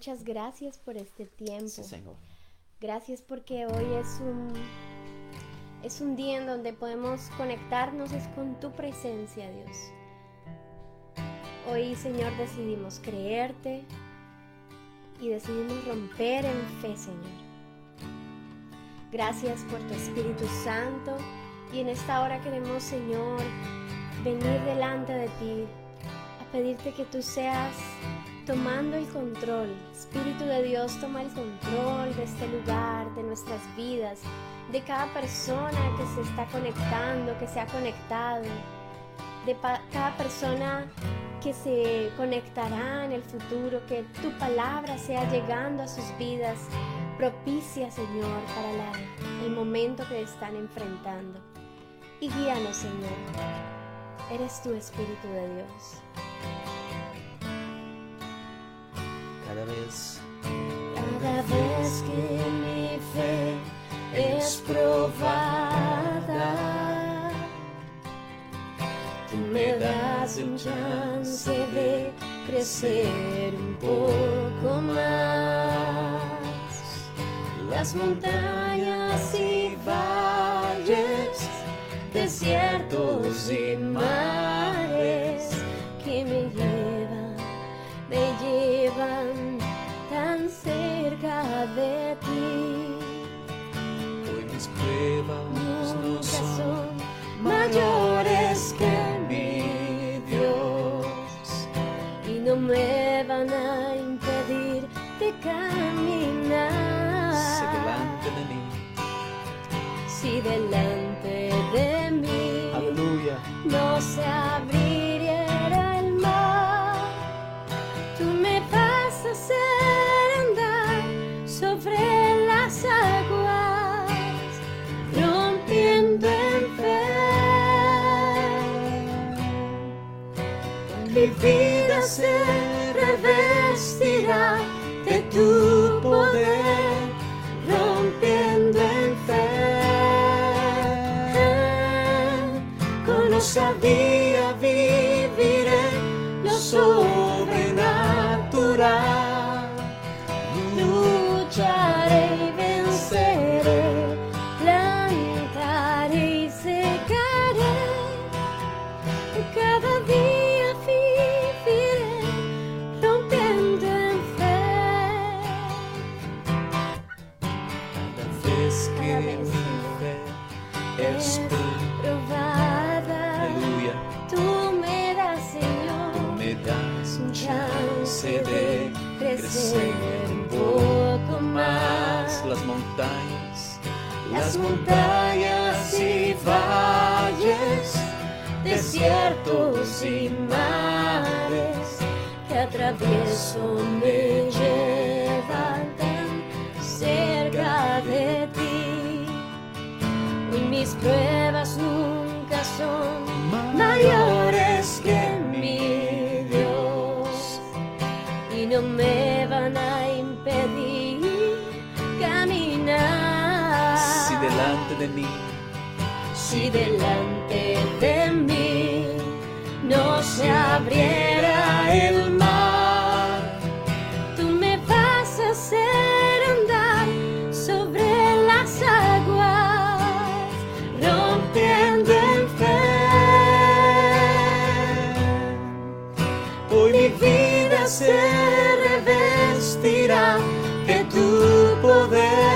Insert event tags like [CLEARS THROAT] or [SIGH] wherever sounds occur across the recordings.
muchas gracias por este tiempo. Sí, Señor. Gracias porque hoy es un es un día en donde podemos conectarnos es con tu presencia, Dios. Hoy, Señor, decidimos creerte y decidimos romper en fe, Señor. Gracias por tu Espíritu Santo y en esta hora queremos, Señor, venir delante de ti a pedirte que tú seas tomando el control. Espíritu de Dios, toma el control de este lugar, de nuestras vidas, de cada persona que se está conectando, que se ha conectado, de cada persona que se conectará en el futuro, que tu palabra sea llegando a sus vidas, propicia, Señor, para el momento que están enfrentando. Y guíanos, Señor. Eres tu Espíritu de Dios. Cada vez, que mi fe es probada. Tú me das un chance de crecer un poco más. Las montañas y valles, desiertos y mares delante de mí, aleluya, no se abriera el mar, tú me vas a hacer andar sobre las aguas rompiendo en fe. Mi vida se Osadía viviré lo sobrenatural. Lucharé y venceré, plantaré y secaré. Cada día viviré rompiendo en fe. cada vez que mi fe es crecer un poco más. las montañas, Las montañas y valles, desiertos y mares que atravieso me llevan tan cerca de ti. Y mis pruebas nunca son mayores que mi Dios y no me de mí, Si delante de mí no se abriera el mar, tú me vas a hacer andar sobre las aguas, rompiendo en fe. hoy Mi vida se revestirá de tu poder,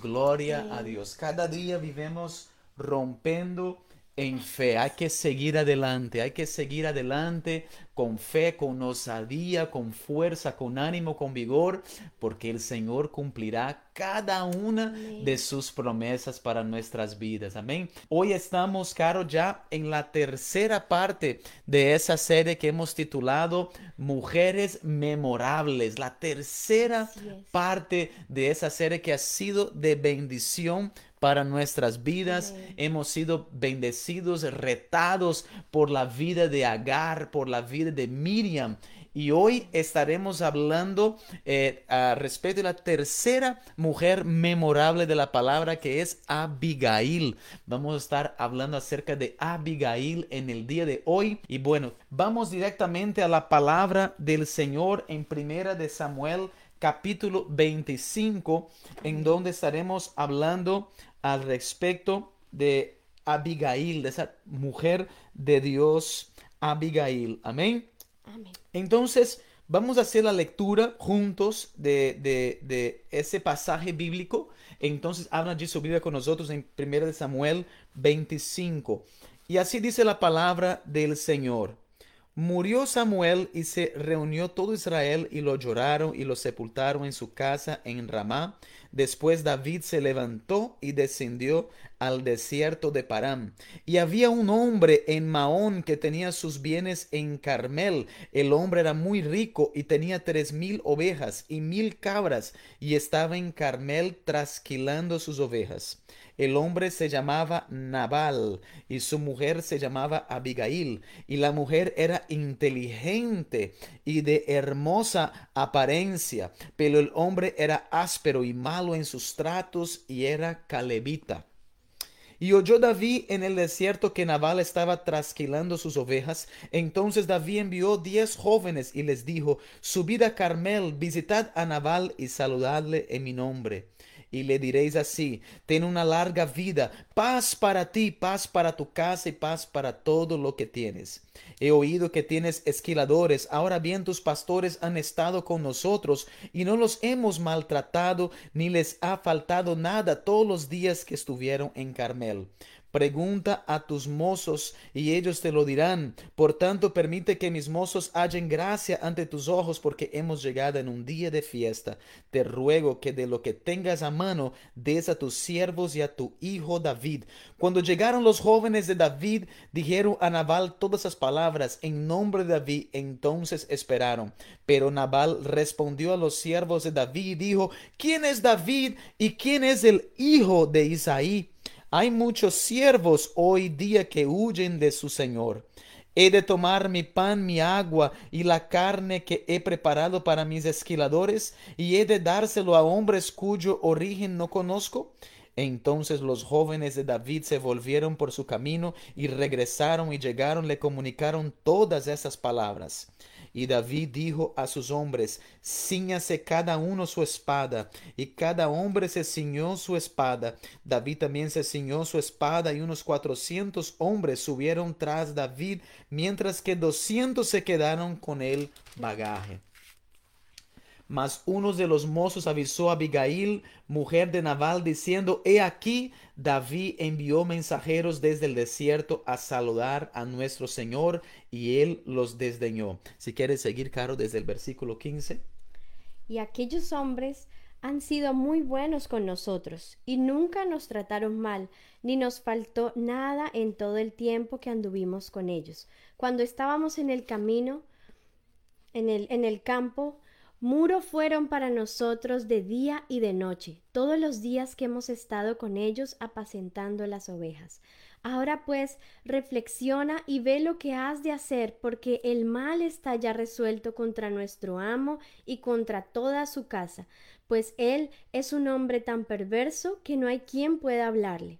Gloria a Dios. Cada día vivimos rompiendo en fe. Hay que seguir adelante, hay que seguir adelante con fe, con osadía, con fuerza, con ánimo, con vigor, porque el Señor cumplirá cada una de sus promesas para nuestras vidas. Amén. Hoy estamos, Caro, ya en la tercera parte de esa serie que hemos titulado Mujeres Memorables. La tercera parte de esa serie que ha sido de bendición para nuestras vidas. Hemos sido bendecidos, retados por la vida de Agar, por la vida de Miriam. Y hoy estaremos hablando eh, respecto de la tercera mujer memorable de la palabra que es Abigail. Vamos a estar hablando acerca de Abigail en el día de hoy. Y bueno, vamos directamente a la palabra del Señor en primera de Samuel capítulo 25, en donde estaremos hablando al respecto de Abigail, de esa mujer de Dios, Abigail. Amén. Entonces, vamos a hacer la lectura juntos de, ese pasaje bíblico. Entonces, habla allí su Biblia con nosotros en 1 Samuel 25. Y así dice la palabra del Señor. Murió Samuel y se reunió todo Israel y lo lloraron y lo sepultaron en su casa en Ramá. Después David se levantó y descendió al desierto de Parán. Y había un hombre en Maón que tenía sus bienes en Carmel. El hombre era muy rico y tenía tres mil ovejas y mil cabras y estaba en Carmel trasquilando sus ovejas. El hombre se llamaba Nabal y su mujer se llamaba Abigail. Y la mujer era inteligente y de hermosa apariencia, pero el hombre era áspero y malo en sus tratos y era calebita. Y oyó David en el desierto que Nabal estaba trasquilando sus ovejas. Entonces David envió diez jóvenes y les dijo, Subid a Carmel, visitad a Nabal y saludadle en mi nombre y le diréis así, ten una larga vida, paz para ti, paz para tu casa y paz para todo lo que tienes. He oído que tienes esquiladores, ahora bien tus pastores han estado con nosotros y no los hemos maltratado ni les ha faltado nada todos los días que estuvieron en Carmel. Pregunta a tus mozos y ellos te lo dirán. Por tanto, permite que mis mozos hallen gracia ante tus ojos porque hemos llegado en un día de fiesta. Te ruego que de lo que tengas a mano des a tus siervos y a tu hijo David. Cuando llegaron los jóvenes de David, dijeron a Nabal todas esas palabras en nombre de David. Entonces esperaron. Pero Nabal respondió a los siervos de David y dijo, ¿quién es David y quién es el hijo de Isaí? Hay muchos siervos hoy día que huyen de su Señor. He de tomar mi pan, mi agua y la carne que he preparado para mis esquiladores, y he de dárselo a hombres cuyo origen no conozco. Entonces los jóvenes de David se volvieron por su camino y regresaron y llegaron, le comunicaron todas esas palabras. Y David dijo a sus hombres, ciñase cada uno su espada. Y cada hombre se ciñó su espada. David también se ciñó su espada y unos cuatrocientos hombres subieron tras David, mientras que doscientos se quedaron con el bagaje. Mas uno de los mozos avisó a Abigail, mujer de Nabal, diciendo, He aquí, David envió mensajeros desde el desierto a saludar a nuestro Señor, y él los desdeñó. Si quieres seguir, Caro, desde el versículo 15. Y aquellos hombres han sido muy buenos con nosotros, y nunca nos trataron mal, ni nos faltó nada en todo el tiempo que anduvimos con ellos. Cuando estábamos en el camino, en el, en el campo, Muro fueron para nosotros de día y de noche, todos los días que hemos estado con ellos apacentando las ovejas. Ahora pues, reflexiona y ve lo que has de hacer, porque el mal está ya resuelto contra nuestro amo y contra toda su casa, pues él es un hombre tan perverso que no hay quien pueda hablarle.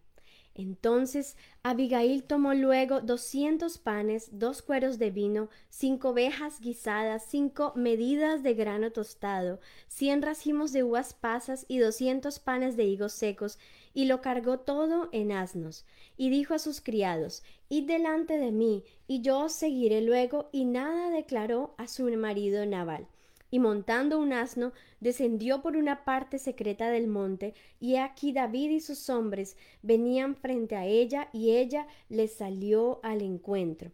Entonces Abigail tomó luego doscientos panes, dos cueros de vino, cinco ovejas guisadas, cinco medidas de grano tostado, cien racimos de uvas pasas y doscientos panes de higos secos, y lo cargó todo en asnos. Y dijo a sus criados, Id delante de mí, y yo os seguiré luego, y nada declaró a su marido Nabal. Y montando un asno, descendió por una parte secreta del monte, y aquí David y sus hombres venían frente a ella, y ella les salió al encuentro.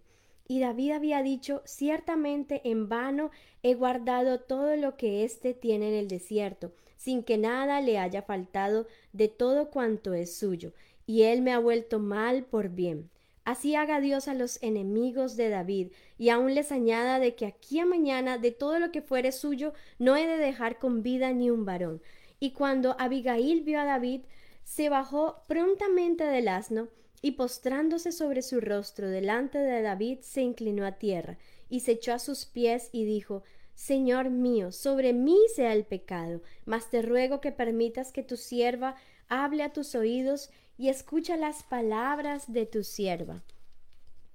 Y David había dicho, ciertamente en vano he guardado todo lo que éste tiene en el desierto, sin que nada le haya faltado de todo cuanto es suyo, y él me ha vuelto mal por bien. Así haga Dios a los enemigos de David, y aún les añada de que aquí a mañana de todo lo que fuere suyo no he de dejar con vida ni un varón. Y cuando Abigail vio a David, se bajó prontamente del asno, y postrándose sobre su rostro delante de David, se inclinó a tierra, y se echó a sus pies y dijo Señor mío, sobre mí sea el pecado, mas te ruego que permitas que tu sierva hable a tus oídos y escucha las palabras de tu sierva.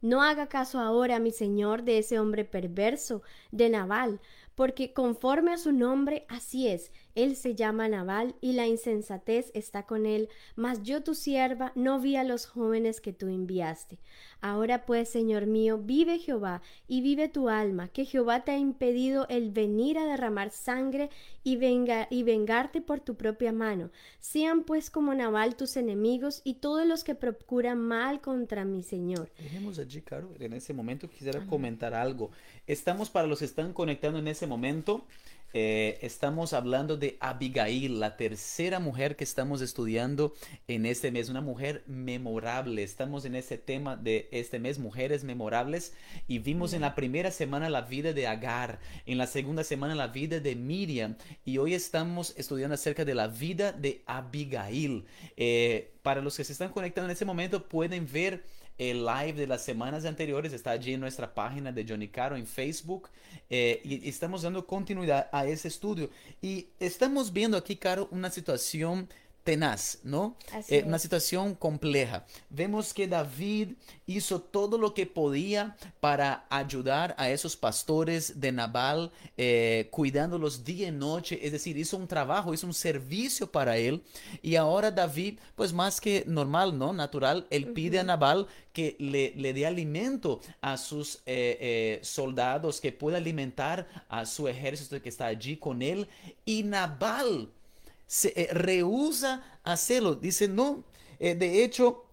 No haga caso ahora, mi señor, de ese hombre perverso, de Nabal, porque conforme a su nombre, así es, él se llama Nabal y la insensatez está con él, mas yo tu sierva no vi a los jóvenes que tú enviaste. Ahora pues, Señor mío, vive Jehová y vive tu alma, que Jehová te ha impedido el venir a derramar sangre y, venga, y vengarte por tu propia mano. Sean pues como Nabal tus enemigos y todos los que procuran mal contra mi Señor. Dejemos allí, Caro. En ese momento quisiera comentar algo. Estamos para los que están conectando en ese momento. Eh, estamos hablando de Abigail, la tercera mujer que estamos estudiando en este mes, una mujer memorable. Estamos en este tema de este mes, mujeres memorables, y vimos en la primera semana la vida de Agar, en la segunda semana la vida de Miriam, y hoy estamos estudiando acerca de la vida de Abigail. Eh, para los que se están conectando en este momento, pueden ver el live de las semanas anteriores está allí en nuestra página de Johnny Caro en Facebook eh, y estamos dando continuidad a ese estudio. Y estamos viendo aquí, Caro, una situación tenaz, ¿no? Eh, una situación compleja. Vemos que David hizo todo lo que podía para ayudar a esos pastores de Nabal, eh, cuidándolos día y noche, es decir, hizo un trabajo, hizo un servicio para él. Y ahora David, pues más que normal, ¿no? Natural, él pide a Nabal que le, le dé alimento a sus eh, soldados, que pueda alimentar a su ejército que está allí con él. Y Nabal se eh, rehúsa hacerlo. Dice, no, eh, de hecho,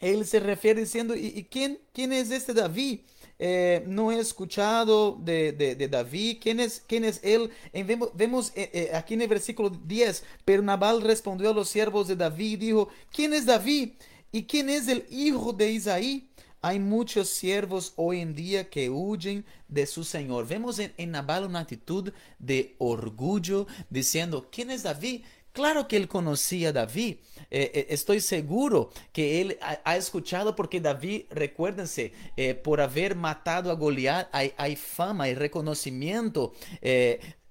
él se refiere diciendo, ¿y, quién, quién es este David? Eh, no he escuchado de, de, David. ¿Quién es, quién es él? vemos, vemos aquí en el versículo 10, pero Nabal respondió a los siervos de David y dijo, ¿quién es David? ¿Y quién es el hijo de Isaí? Hay muchos siervos hoy en día que huyen de su Señor. Vemos en, en Nabal una actitud de orgullo, diciendo, ¿quién es David? Claro que él conocía a David. Eh, eh, estoy seguro que él ha, escuchado porque David, recuérdense, eh, por haber matado a Goliat, hay, fama, y reconocimiento.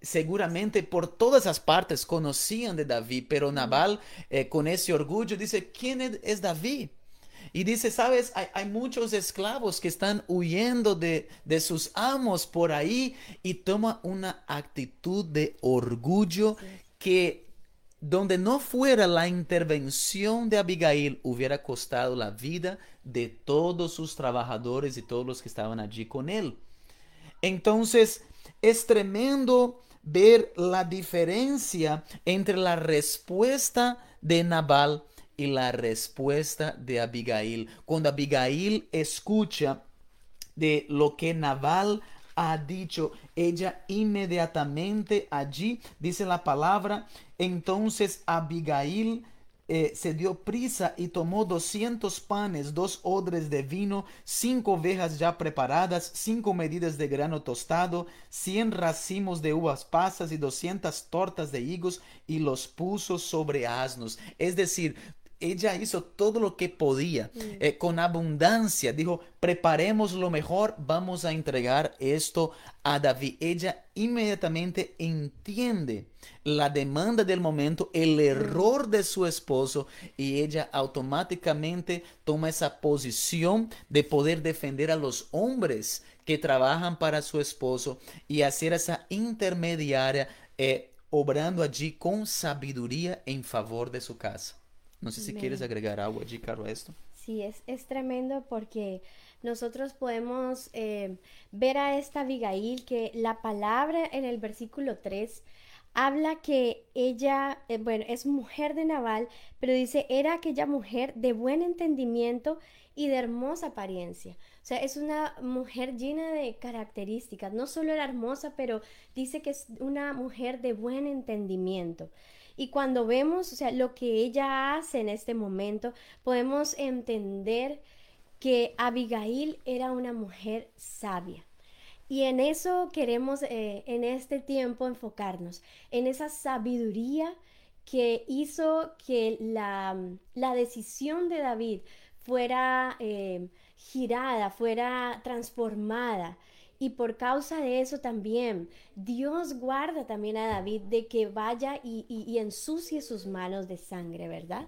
seguramente por todas las partes conocían de David, pero Nabal con ese orgullo dice, ¿quién es, David? Y dice, sabes, hay, muchos esclavos que están huyendo de, sus amos por ahí y toma una actitud de orgullo que donde no fuera la intervención de Abigail, hubiera costado la vida de todos sus trabajadores y todos los que estaban allí con él. Entonces, es tremendo ver la diferencia entre la respuesta de Nabal y la respuesta de Abigail. Cuando Abigail escucha de lo que Nabal ha dicho, ella inmediatamente allí, dice la palabra, entonces Abigail eh, se dio prisa y tomó doscientos panes, dos odres de vino, cinco ovejas ya preparadas, cinco medidas de grano tostado, cien racimos de uvas pasas y doscientas tortas de higos y los puso sobre asnos. Es decir, ella hizo todo lo que podía mm. eh, con abundancia. Dijo, preparemos lo mejor, vamos a entregar esto a David. Ella inmediatamente entiende la demanda del momento, el mm. error de su esposo y ella automáticamente toma esa posición de poder defender a los hombres que trabajan para su esposo y hacer esa intermediaria, eh, obrando allí con sabiduría en favor de su casa. No sé si quieres agregar algo allí, Caro, a esto. Sí, es, es tremendo porque nosotros podemos eh, ver a esta Abigail que la palabra en el versículo 3 habla que ella, eh, bueno, es mujer de Naval, pero dice, era aquella mujer de buen entendimiento y de hermosa apariencia. O sea, es una mujer llena de características. No solo era hermosa, pero dice que es una mujer de buen entendimiento. Y cuando vemos, o sea, lo que ella hace en este momento, podemos entender que Abigail era una mujer sabia. Y en eso queremos eh, en este tiempo enfocarnos, en esa sabiduría que hizo que la, la decisión de David fuera eh, girada, fuera transformada. Y por causa de eso también, Dios guarda también a David de que vaya y, y ensucie sus manos de sangre, ¿verdad?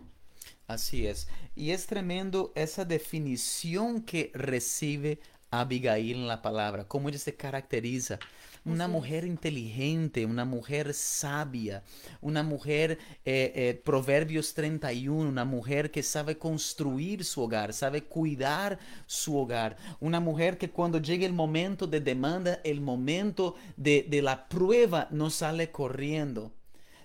Así es. Y es tremendo esa definición que recibe Abigail en la palabra, cómo ella se caracteriza. Una mujer inteligente, una mujer sabia, una mujer, eh, eh, Proverbios 31, una mujer que sabe construir su hogar, sabe cuidar su hogar, una mujer que cuando llegue el momento de demanda, el momento de, de la prueba, no sale corriendo,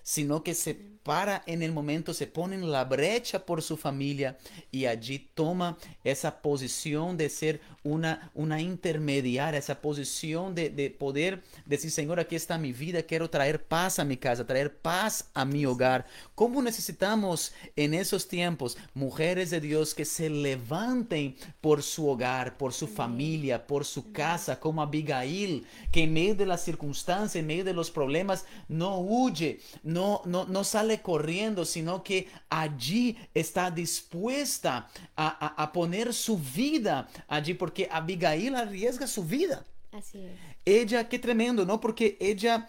sino que se para en el momento, se pone en la brecha por su familia y allí toma esa posición de ser una, una intermediaria, esa posición de, de poder decir, Señor, aquí está mi vida, quiero traer paz a mi casa, traer paz a mi hogar. ¿Cómo necesitamos en esos tiempos mujeres de Dios que se levanten por su hogar, por su familia, por su casa, como Abigail, que en medio de las circunstancias, en medio de los problemas, no huye, no, no, no sale corriendo, sino que allí está dispuesta a, poner su vida allí, porque Abigail arriesga su vida. Así es. Ella, qué tremendo, ¿no? Porque ella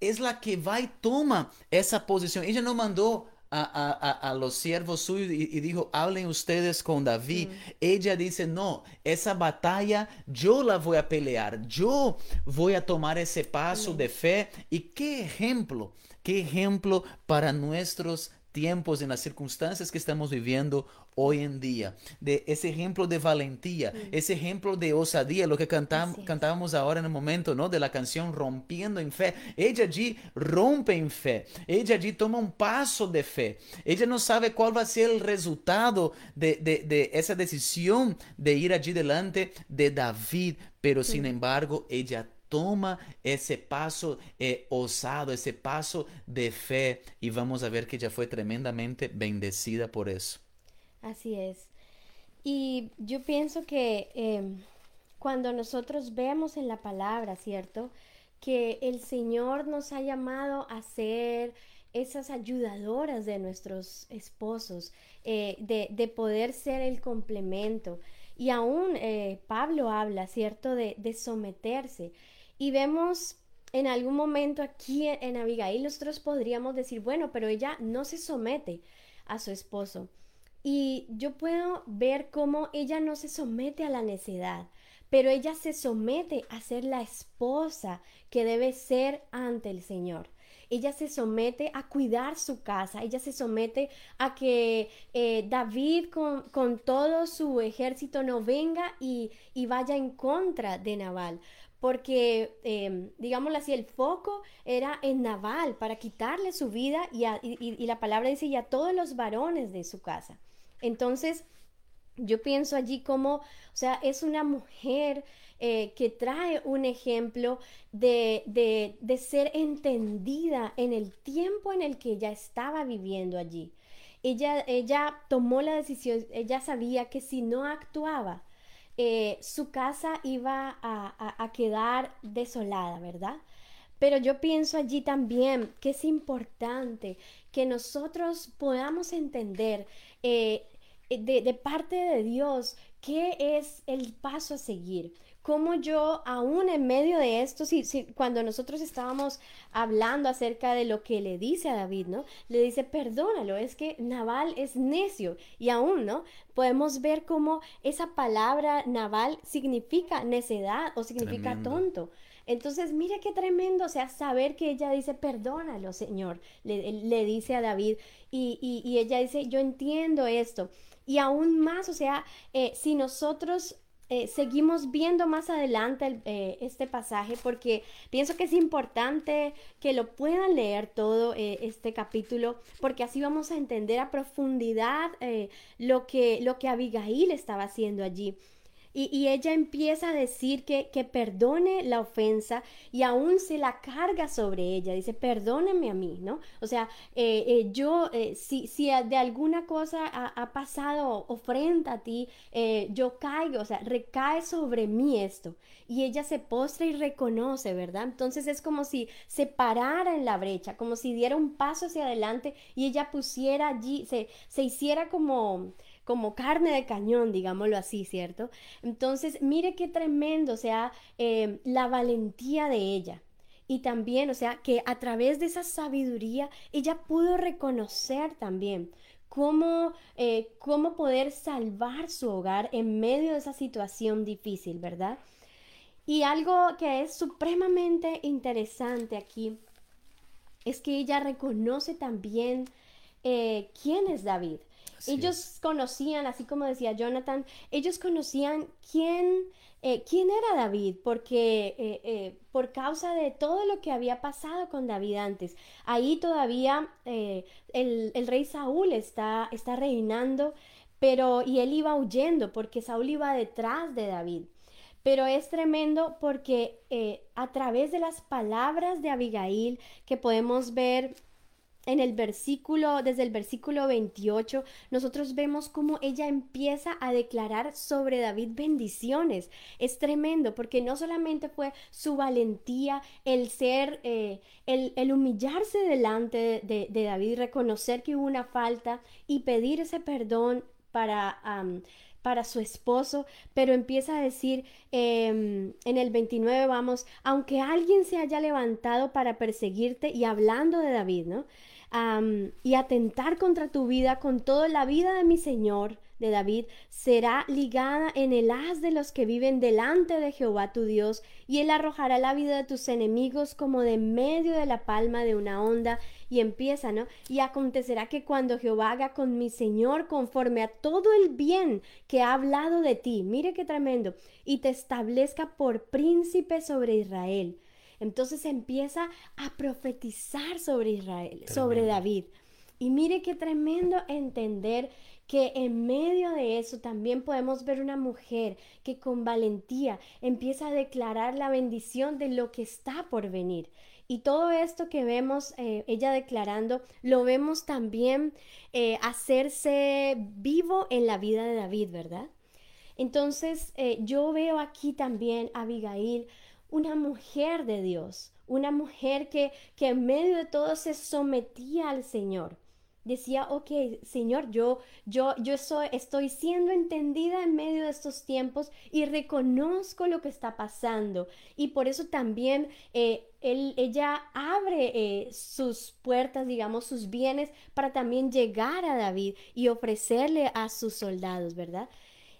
es la que va y toma esa posición. Ella no mandó a, los siervos suyos y, dijo, hablen ustedes con David. Ella dice, no, esa batalla yo la voy a pelear, yo voy a tomar ese paso de fe. Y qué ejemplo, qué ejemplo para nuestros tiempos, en las circunstancias que estamos viviendo hoy en día, de ese ejemplo de valentía, ese ejemplo de osadía, lo que cantábamos ahora en el momento, ¿no? De la canción Rompiendo en Fe. Ella allí rompe en fe, ella allí toma un paso de fe, ella no sabe cuál va a ser el resultado de, de, esa decisión de ir allí delante de David, pero sin embargo ella toma ese paso eh, osado, ese paso de fe y vamos a ver que ella fue tremendamente bendecida por eso. Así es. Y yo pienso que em, cuando nosotros vemos en la palabra, ¿cierto? Que el Señor nos ha llamado a ser esas ayudadoras de nuestros esposos, eh, de, poder ser el complemento. Y aún eh, Pablo habla, ¿cierto?, de, de someterse. Y vemos en algún momento aquí en Abigail, nosotros podríamos decir, bueno, pero ella no se somete a su esposo. Y yo puedo ver cómo ella no se somete a la necedad, pero ella se somete a ser la esposa que debe ser ante el Señor. Ella se somete a cuidar su casa, ella se somete a que eh, David con, todo su ejército no venga y, y vaya en contra de Naval, porque, eh, digámoslo así, el foco era en Naval para quitarle su vida y, la palabra dice y a todos los varones de su casa. Entonces, yo pienso allí como, o sea, es una mujer eh, que trae un ejemplo de, de, de, ser entendida en el tiempo en el que ella estaba viviendo allí. Ella, ella tomó la decisión, ella sabía que si no actuaba, eh, su casa iba a, quedar desolada, ¿verdad? Pero yo pienso allí también que es importante que nosotros podamos entender eh, de, de, parte de Dios qué es el paso a seguir cómo yo, aún en medio de esto, si, cuando nosotros estábamos hablando acerca de lo que le dice a David, ¿no? Le dice, perdónalo, es que Naval es necio. Y aún, ¿no? Podemos ver cómo esa palabra Naval significa necedad o significa tonto. Entonces, mira qué tremendo, o sea, saber que ella dice, perdónalo, Señor, le, dice a David, y, y ella dice, yo entiendo esto. Y aún más, o sea, eh, si nosotros eh, seguimos viendo más adelante eh, este pasaje porque pienso que es importante que lo puedan leer todo este capítulo porque así vamos a entender a profundidad lo, que, lo que Abigail estaba haciendo allí. Y, ella empieza a decir que, que, perdone la ofensa y aún se la carga sobre ella. Dice, perdóname a mí, ¿no? O sea, eh, eh, yo, eh, si, si, de alguna cosa ha, pasado ofrenda a ti, yo caigo, o sea, recae sobre mí esto. Y ella se postra y reconoce, ¿verdad? Entonces es como si se parara en la brecha, como si diera un paso hacia adelante y ella pusiera allí, se, se hiciera como como carne de cañón, digámoslo así, ¿cierto? Entonces, mire qué tremendo, o sea, eh, la valentía de ella. Y también, o sea, que a través de esa sabiduría ella pudo reconocer también cómo, eh, cómo poder salvar su hogar en medio de esa situación difícil, ¿verdad? Y algo que es supremamente interesante aquí es que ella reconoce también eh, quién es David ellos conocían, así como decía Jonathan, ellos conocían quién, eh, quién era David, porque eh, eh, por causa de todo lo que había pasado con David antes, ahí todavía el, el, rey Saúl está, está reinando, pero y él iba huyendo porque Saúl iba detrás de David. Pero es tremendo porque a través de las palabras de Abigail que podemos ver en el versículo, desde el versículo 28, nosotros vemos cómo ella empieza a declarar sobre David bendiciones. Es tremendo porque no solamente fue su valentía, el ser, eh, el, humillarse delante de, David, reconocer que hubo una falta y pedir ese perdón para... para su esposo, pero empieza a decir em, en el 29, vamos, aunque alguien se haya levantado para perseguirte y hablando de David, ¿no? Y atentar contra tu vida con toda la vida de mi Señor, de David, será ligada en el haz de los que viven delante de Jehová tu Dios, y él arrojará la vida de tus enemigos como de medio de la palma de una onda, y empieza, ¿no? Y acontecerá que cuando Jehová haga con mi Señor conforme a todo el bien que ha hablado de ti, mire qué tremendo, y te establezca por príncipe sobre Israel entonces empieza a profetizar sobre Israel, sobre David. Y mire qué tremendo entender que en medio de eso también podemos ver una mujer que con valentía empieza a declarar la bendición de lo que está por venir. Y todo esto que vemos eh, ella declarando, lo vemos también eh, hacerse vivo en la vida de David, ¿verdad? Entonces eh, yo veo aquí también a Abigail una mujer de Dios, una mujer que, que en medio de todo se sometía al Señor. Decía, ok, Señor, yo, yo, yo soy, estoy siendo entendida en medio de estos tiempos y reconozco lo que está pasando. Y por eso también eh, él, ella abre eh, sus puertas, digamos, sus bienes para también llegar a David y ofrecerle a sus soldados, ¿verdad?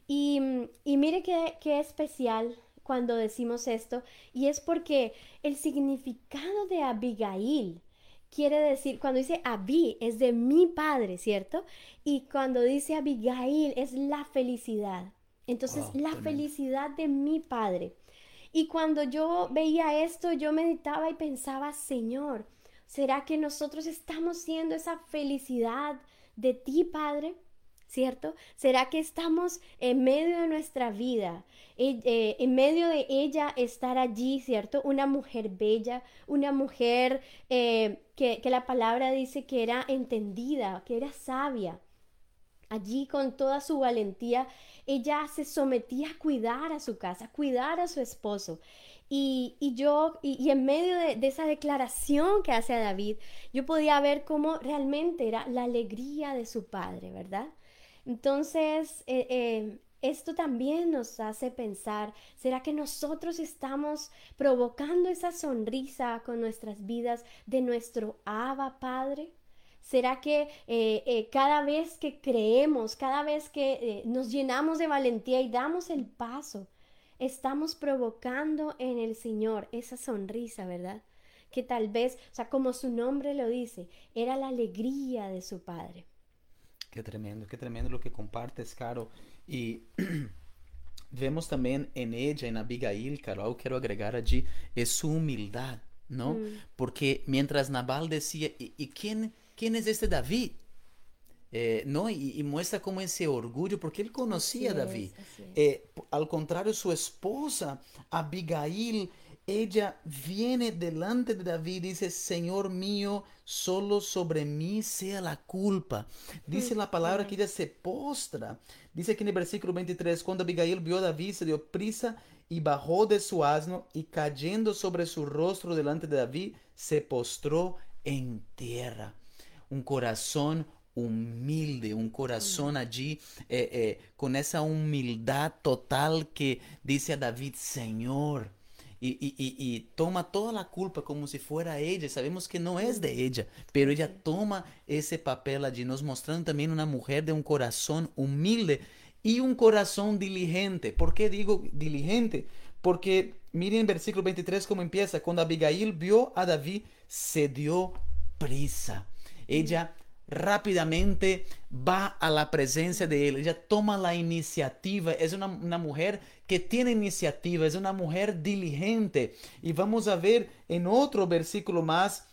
Y, y mire qué, qué especial cuando decimos esto y es porque el significado de Abigail quiere decir, cuando dice Abi es de mi padre, ¿cierto? Y cuando dice Abigail es la felicidad. Entonces, la felicidad de mi padre. Y cuando yo veía esto, yo meditaba y pensaba, Señor, ¿será que nosotros estamos siendo esa felicidad de ti, Padre? ¿Cierto? ¿Será que estamos en medio de nuestra vida, eh, en medio de ella estar allí, ¿cierto? Una mujer bella, una mujer eh, que, que la palabra dice que era entendida, que era sabia. Allí con toda su valentía, ella se sometía a cuidar a su casa, a cuidar a su esposo. Y, y yo, y, en medio de, de, esa declaración que hace a David, yo podía ver cómo realmente era la alegría de su padre, ¿verdad? Entonces, eh, eh, esto también nos hace pensar, ¿será que nosotros estamos provocando esa sonrisa con nuestras vidas de nuestro Abba Padre? ¿Será que eh, cada vez que creemos, cada vez que nos llenamos de valentía y damos el paso, estamos provocando en el Señor esa sonrisa, ¿verdad? Que tal vez, o sea, como su nombre lo dice, era la alegría de su Padre. Qué tremendo, qué tremendo lo que compartes, Caro. Y [CLEARS THROAT] vemos también en ella, en Abigail, Caro, quiero agregar allí, es su humildad, ¿no? Mm. Porque mientras Nabal decía, ¿y, y quién, quién es este David? Eh, ¿no? Y, y muestra como ese orgullo, porque él conocía Así a es, David. es. Eh, p- al contrario, su esposa, Abigail, ella viene delante de David y dice, Señor mío, solo sobre mí sea la culpa. Dice la palabra que ella se postra. Dice aquí en el versículo 23, cuando Abigail vio a David, se dio prisa y bajó de su asno y cayendo sobre su rostro delante de David, se postró en tierra. Un corazón humilde, un corazón allí eh, eh, con esa humildad total que dice a David, Señor, y, toma toda la culpa como si fuera ella. Sabemos que no es de ella, pero ella toma ese papel allí, nos mostrando también una mujer de un corazón humilde y un corazón diligente. ¿Por qué digo diligente? Porque miren en versículo 23 cómo empieza. Cuando Abigail vio a David, se dio prisa. Ella rápidamente va a la presencia de él, ella toma la iniciativa, es una, una mujer que tiene iniciativa, es una mujer diligente. Y vamos a ver en otro versículo más,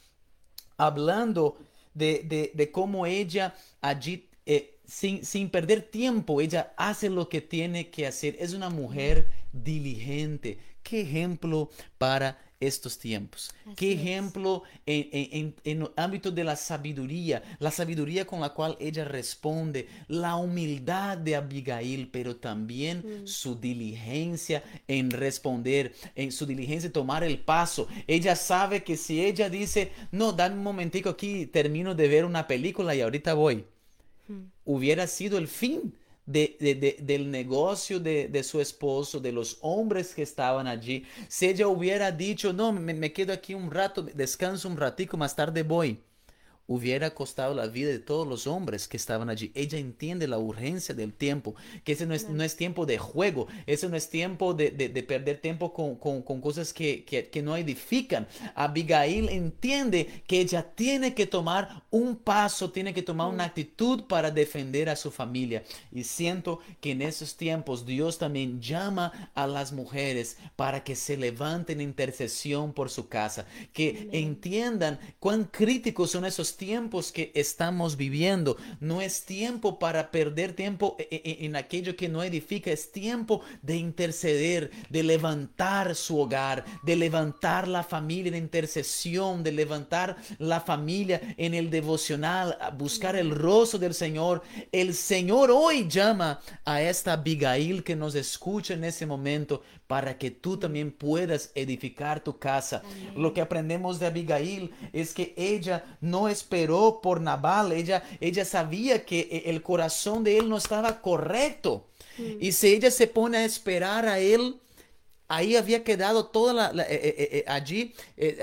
hablando de, de- de cómo ella allí, eh, sin, sin perder tiempo, ella hace lo que tiene que hacer. Es una mujer diligente. Qué ejemplo para estos tiempos. Qué Así ejemplo en, en- en- en el ámbito de la sabiduría, la sabiduría con la cual ella responde, la humildad de Abigail, pero también su diligencia en responder, en su diligencia en tomar el paso. Ella sabe que si ella dice, no, dame un momentico aquí, termino de ver una película y ahorita voy, hubiera sido el fin de, de- de- del negocio de, de su esposo, de los hombres que estaban allí. Si ella hubiera dicho, no, me, me quedo aquí un rato, descanso un ratico, más tarde voy, hubiera costado la vida de todos los hombres que estaban allí. Ella entiende la urgencia del tiempo, que ese no es, no es tiempo de juego, ese no es tiempo de, de- de perder tiempo con, con- con cosas que, que- que no edifican. Abigail entiende que ella tiene que tomar un paso, tiene que tomar una actitud para defender a su familia. Y siento que en esos tiempos Dios también llama a las mujeres para que se levanten en intercesión por su casa, que entiendan cuán críticos son esos tiempos que estamos viviendo. No es tiempo para perder tiempo e- e- en aquello que no edifica, es tiempo de interceder, de levantar su hogar, de levantar la familia de intercesión, de levantar la familia en el devocional, a buscar el rostro del Señor. El Señor hoy llama a esta Abigail que nos escucha en ese momento para que tú también puedas edificar tu casa. Lo que aprendemos de Abigail es que ella no esperó por Nabal, ella, ella sabía que e- el corazón de él no estaba correcto. Y si ella se pone a esperar a él, ahí había quedado toda la, la- eh, eh, eh, allí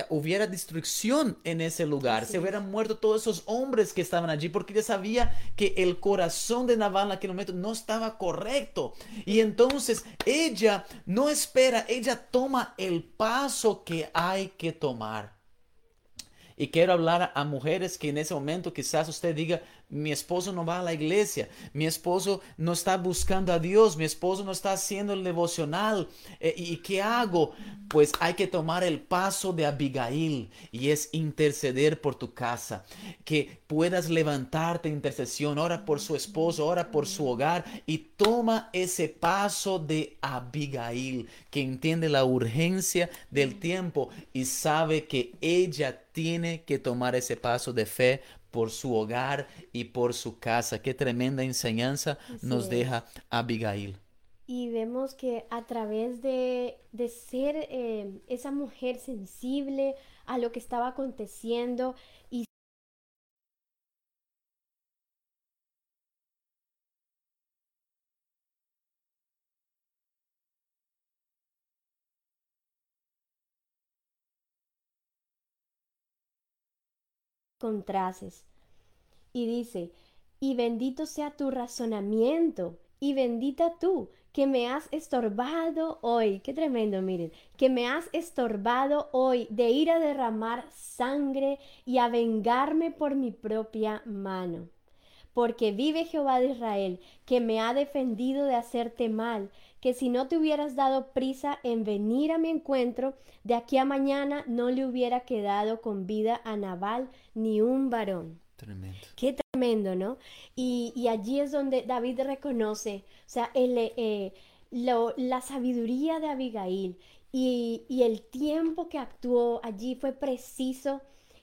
hubiera destrucción en ese lugar, se hubieran muerto todos esos hombres que estaban allí, porque ella sabía que el corazón de Nabal en aquel momento no estaba correcto. Y entonces ella no espera, ella toma el paso que hay que tomar. Y quiero hablar a mujeres que en ese momento quizás usted diga, mi esposo no va a la iglesia, mi esposo no está buscando a Dios, mi esposo no está haciendo el devocional. eh, ¿Y qué hago? Pues hay que tomar el paso de Abigail y es interceder por tu casa. Que puedas levantarte en intercesión, ora por su esposo, ora por su hogar y toma ese paso de Abigail, que entiende la urgencia del tiempo y sabe que ella tiene que tomar ese paso de fe por su hogar y por su casa. Qué tremenda enseñanza nos es. deja Abigail. Y vemos que a través de, de ser eh, esa mujer sensible a lo que estaba aconteciendo y contrases. Y dice, y bendito sea tu razonamiento, y bendita tú, que me has estorbado hoy, qué tremendo, miren, que me has estorbado hoy de ir a derramar sangre y a vengarme por mi propia mano. porque vive Jehová de Israel, que me ha defendido de hacerte mal, que si no te hubieras dado prisa en venir a mi encuentro, de aquí a mañana no le hubiera quedado con vida a Nabal ni un varón. Tremendo. Qué tremendo, ¿no? Y, allí es donde David reconoce, o sea, el, eh, la sabiduría de Abigail y, y el tiempo que actuó allí fue preciso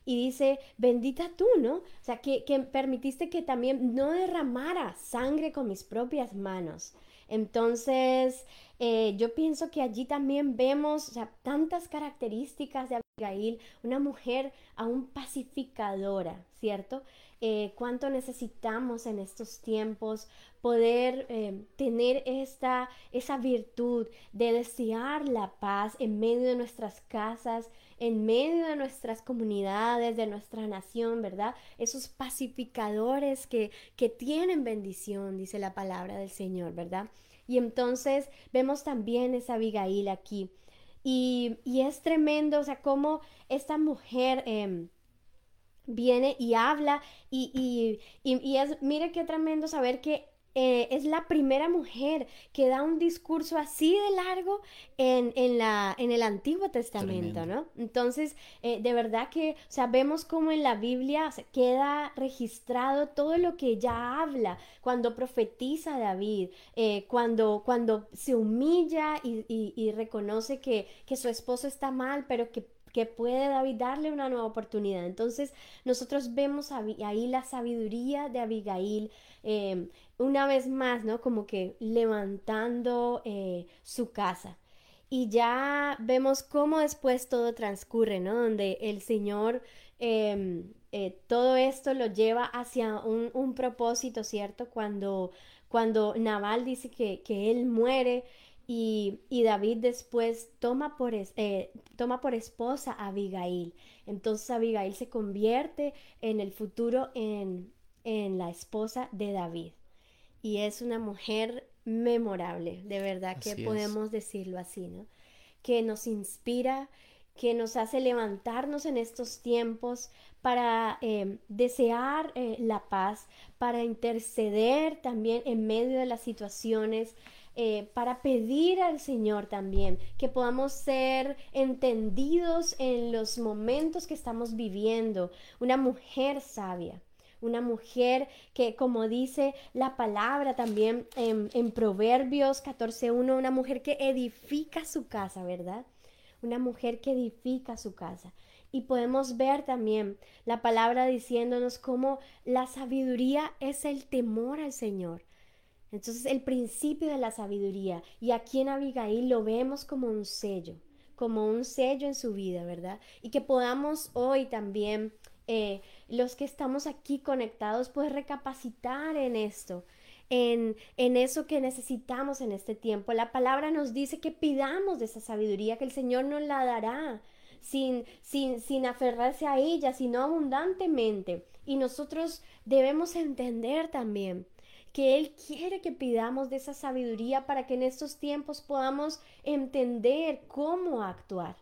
y dice, bendita tú, ¿no? O sea, que, que, permitiste que también no derramara sangre con mis propias manos. Entonces, eh, yo pienso que allí también vemos tantas características de Abigail, una mujer aún pacificadora, ¿cierto? Eh, cuánto necesitamos en estos tiempos poder eh, tener esta, esa virtud de desear la paz en medio de nuestras casas, en medio de nuestras comunidades, de nuestra nación, ¿verdad? Esos pacificadores que, que tienen bendición, dice la palabra del Señor, ¿verdad? Y entonces vemos también esa Abigail aquí. Y, y es tremendo, o sea, cómo esta mujer... Eh, viene y habla y, y, es, mire qué tremendo saber que eh, es la primera mujer que da un discurso así de largo en, en, la, en el Antiguo Testamento, ¿no? Entonces, eh, de verdad que, o sea, vemos como en la Biblia queda registrado todo lo que ella habla cuando profetiza David, eh, cuando, cuando se humilla y, y reconoce que, que su esposo está mal, pero que que puede David darle una nueva oportunidad. Entonces nosotros vemos ahí la sabiduría de Abigail una vez más, ¿no? Como que levantando eh, su casa. Y ya vemos cómo después todo transcurre, ¿no? Donde el Señor em, eh, todo esto lo lleva hacia un, propósito, ¿cierto? Cuando, cuando Naval dice que, que él muere, y, David después toma por, eh, toma por esposa a Abigail. Entonces Abigail se convierte en el futuro en, la esposa de David. Y es una mujer memorable, de verdad que podemos decirlo así, ¿no? Que nos inspira, que nos hace levantarnos en estos tiempos para eh, desear eh, la paz, para interceder también en medio de las situaciones eh, para pedir al Señor también que podamos ser entendidos en los momentos que estamos viviendo. Una mujer sabia, una mujer que, como dice la palabra también en, en Proverbios 14.1, una mujer que edifica su casa, ¿verdad? Una mujer que edifica su casa. Y podemos ver también la palabra diciéndonos cómo la sabiduría es el temor al Señor. Entonces el principio de la sabiduría, y aquí en Abigail lo vemos como un sello, como un sello en su vida, ¿verdad? Y que podamos hoy también, eh, los que estamos aquí conectados, pues recapacitar en esto, en, en, eso que necesitamos en este tiempo. La palabra nos dice que pidamos de esa sabiduría, que el Señor nos la dará. Sin, sin, sin aferrarse a ella, sino abundantemente. Y nosotros debemos entender también que Él quiere que pidamos de esa sabiduría para que en estos tiempos podamos entender cómo actuar.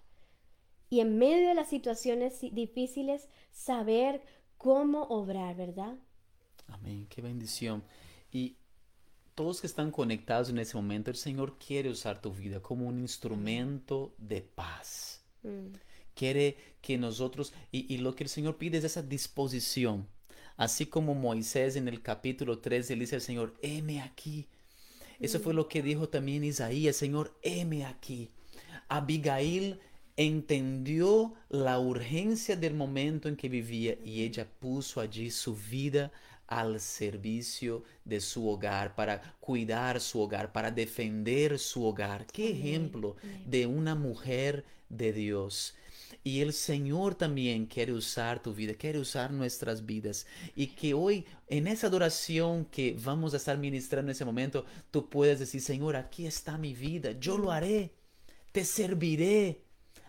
Y en medio de las situaciones difíciles, saber cómo obrar, ¿verdad? Amén, qué bendición. Y todos que están conectados en ese momento, el Señor quiere usar tu vida como un instrumento de paz. Mm. Quiere que nosotros, y, y, lo que el Señor pide es esa disposición Así como Moisés en el capítulo 3 le dice al Señor, heme aquí. Eso fue lo que dijo también Isaías, Señor, heme aquí. Abigail entendió la urgencia del momento en que vivía y ella puso allí su vida al servicio de su hogar, para cuidar su hogar, para defender su hogar. Qué ejemplo de una mujer de Dios. Y el Señor también quiere usar tu vida, quiere usar nuestras vidas. Y que hoy, en esa adoración que vamos a estar ministrando en ese momento, tú puedes decir, Señor, aquí está mi vida, yo lo haré, te serviré.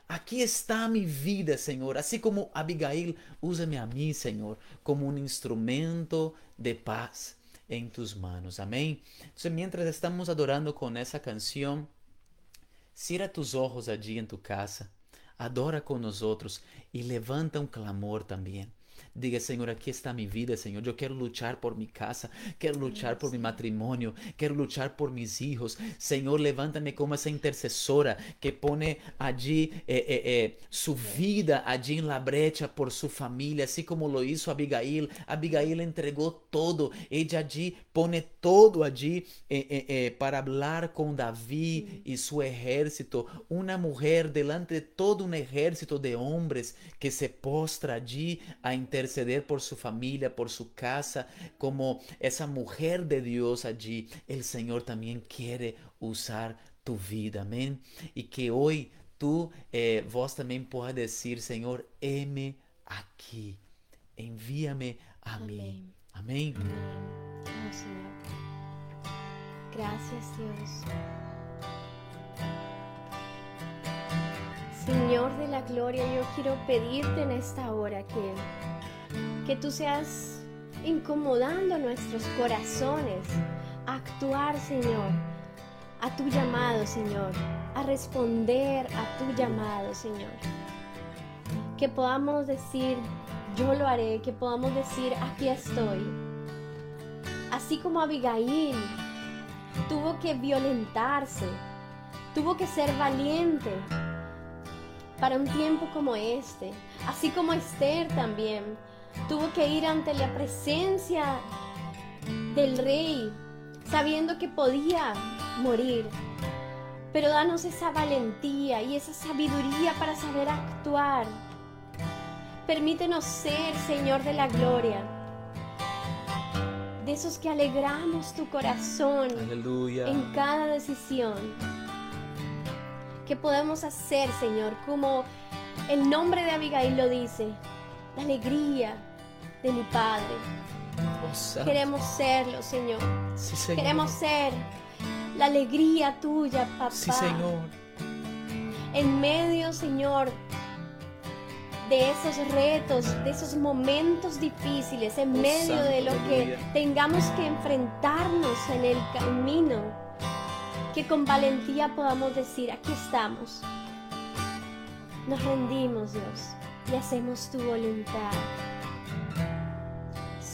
Aquí está mi vida, Señor. Así como Abigail, úsame a mí, Señor, como un instrumento de paz en tus manos. Amén. Entonces, mientras estamos adorando con esa canción, cierra tus ojos allí en tu casa adora con nosotros y levanta un clamor también. Diga, Señor, aquí está mi vida, Señor. Yo quiero luchar por mi casa, quiero luchar por mi matrimonio, quiero luchar por mis hijos. Señor, levántame como esa intercesora que pone allí eh, eh, eh, su vida allí en la brecha por su familia, así como lo hizo Abigail. Abigail entregó todo. Ella allí pone todo allí para hablar con David y su ejército. Una mujer delante de todo un ejército de hombres que se postra allí a interceder interceder por su familia, por su casa, como esa mujer de Dios allí, el Señor también quiere usar tu vida, amén. Y que hoy tú, eh, vos también puedas decir, Señor, heme aquí, envíame a mí. Amén. Oh, Señor. Gracias Dios. Señor de la gloria, yo quiero pedirte en esta hora que que tú seas incomodando nuestros corazones a actuar, Señor, a tu llamado, Señor, a responder a tu llamado, Señor. Que podamos decir, yo lo haré, que podamos decir, aquí estoy. Así como Abigail tuvo que violentarse, tuvo que ser valiente para un tiempo como este, así como Esther también tuvo que ir ante la presencia del rey, sabiendo que podía morir. Pero danos esa valentía y esa sabiduría para saber actuar. Permítenos ser, Señor de la gloria, de esos que alegramos tu corazón en cada decisión. Que podemos hacer, Señor, como el nombre de Abigail lo dice, la alegría de mi Padre. Oh, Queremos serlo, Señor. Queremos ser la alegría tuya, papá. Sí, Señor. En medio, Señor, de esos retos, de esos momentos difíciles, en oh, medio de lo que tengamos que enfrentarnos en el camino, que con valentía podamos decir, aquí estamos. Nos rendimos, Dios y hacemos tu voluntad.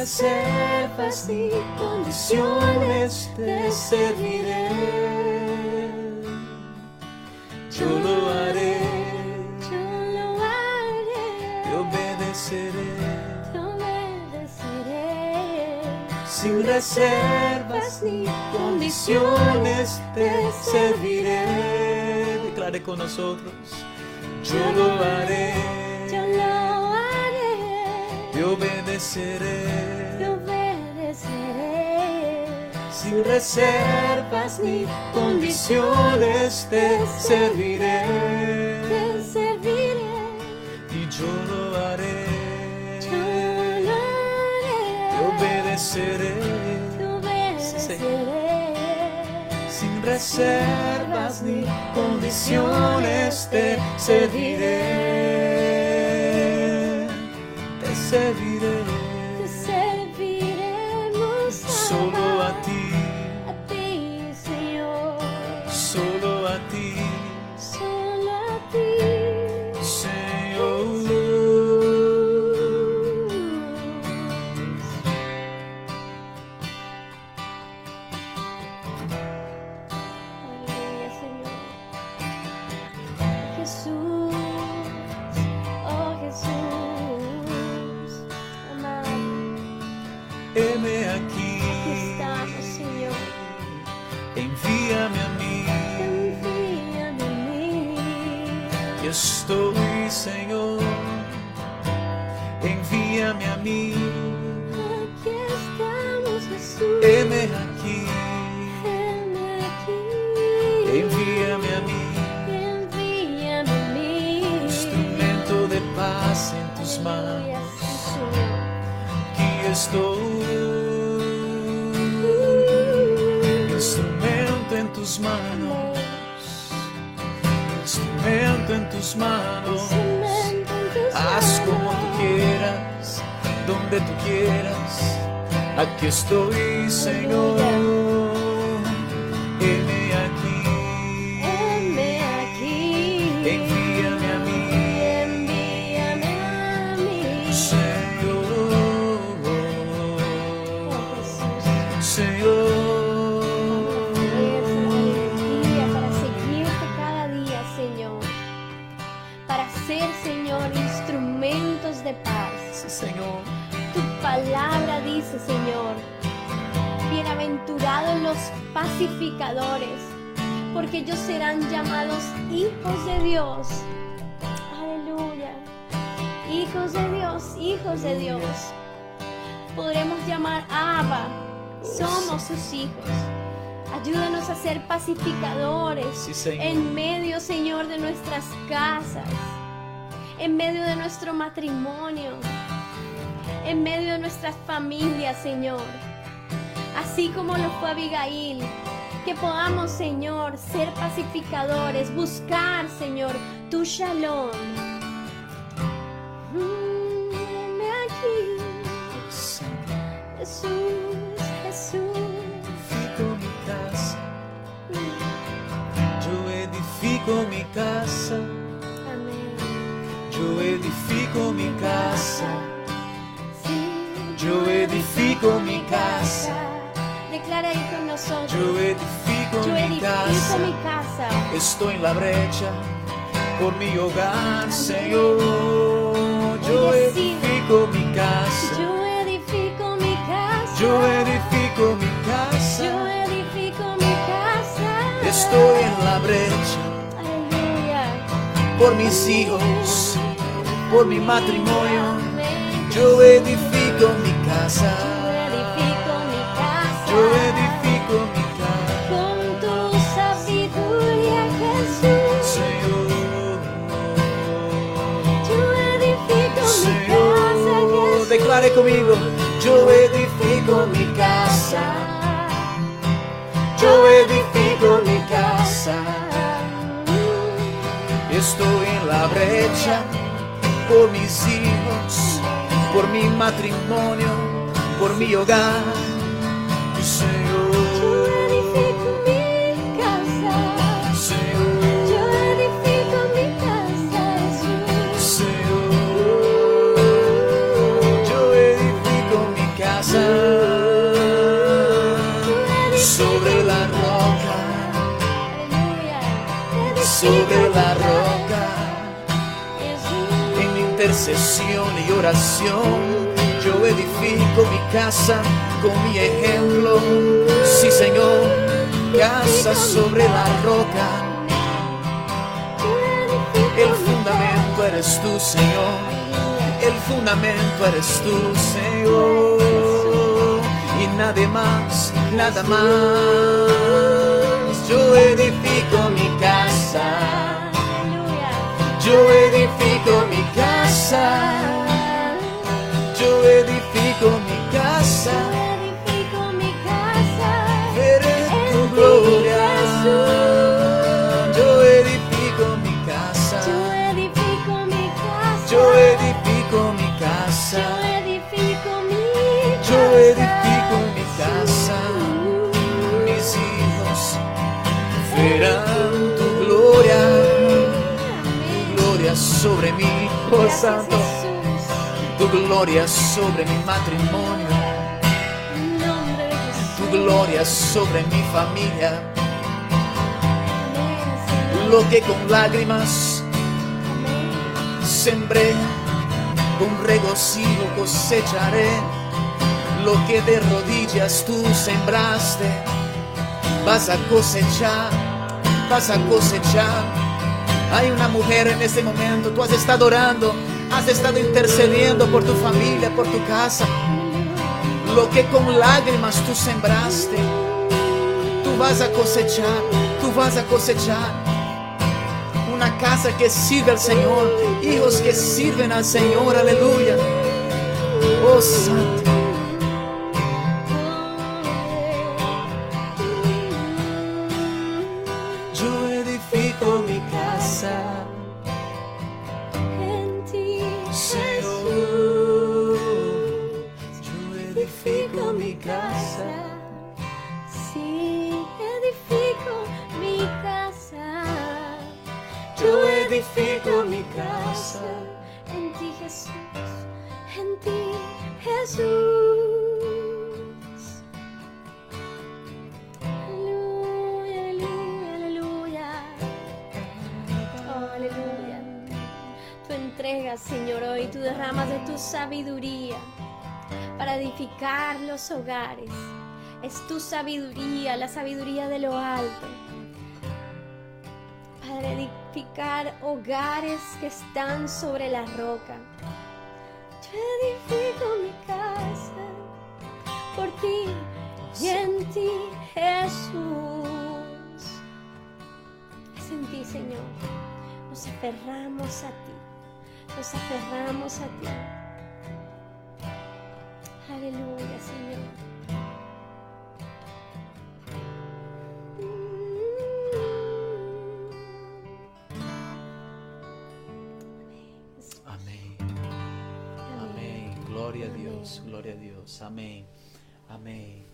reservas ni condiciones te serviré. Yo lo haré, yo lo haré, te obedeceré, te obedeceré. Sin reservas ni condiciones te serviré. Declare con nosotros, yo lo haré, yo lo haré, te obedeceré sin reservas ni condiciones te serviré. Te serviré. Y yo lo haré. Yo lo haré. Te obedeceré. Te obedeceré. Reservas ni condiciones te serviré. Te serviré. soon. Tú quieras. Aquí estoy, Señor. Los pacificadores, porque ellos serán llamados hijos de Dios. Aleluya. Hijos de Dios, hijos de Dios. Podremos llamar Abba. Somos sus hijos. Ayúdanos a ser pacificadores Sí, en medio, Señor, de nuestras casas, en medio de nuestro matrimonio, en medio de nuestras familias, Señor. Así como lo fue Abigail, que podamos, Señor, ser pacificadores, buscar, Señor, tu shalom. Aquí, Jesús, Jesús. Edifico mi casa. Yo edifico mi casa. Amén. Yo edifico mi casa. Sí, Yo edifico mi casa. Declara ahí con nosotros. Yo edifico Yo mi casa. mi casa. Estoy en la brecha por mi hogar, Señor. Yo edifico mi casa. Yo edifico mi casa. Yo edifico mi Yo casa. edifico mi casa. Estoy en la brecha Aleluya. por mis hijos, por mi matrimonio. Yo edifico mi casa. Conmigo, yo edifico mi casa, yo edifico mi casa, estoy en la brecha por mis hijos, por mi matrimonio, por mi hogar, intercesión y oración. Yo edifico mi casa con mi ejemplo. Sí, Señor, casa sobre la roca. El fundamento eres tú, Señor. El fundamento eres tú, Señor. Y nadie más, nada más. Yo edifico mi casa. Yo edifico mi casa. Sobre mí, oh Gracias, Santo, Jesús. tu gloria sobre mi matrimonio, tu gloria sobre mi familia, lo que con lágrimas sembré, con regocijo cosecharé, lo que de rodillas tú sembraste, vas a cosechar, vas a cosechar. Hay una mujer en este momento, tú has estado orando, has estado intercediendo por tu familia, por tu casa, lo que con lágrimas tú sembraste, tú vas a cosechar, tú vas a cosechar. una casa que sirve al Señor, hijos que sirven al Señor, aleluya. Oh Santo. Ti, sabiduría para edificar los hogares. Es tu sabiduría, la sabiduría de lo alto. Para edificar hogares que están sobre la roca. Yo edifico mi casa por ti y en ti, Jesús. Es en ti, Señor. Nos aferramos a ti. Nos aferramos a ti. Amén.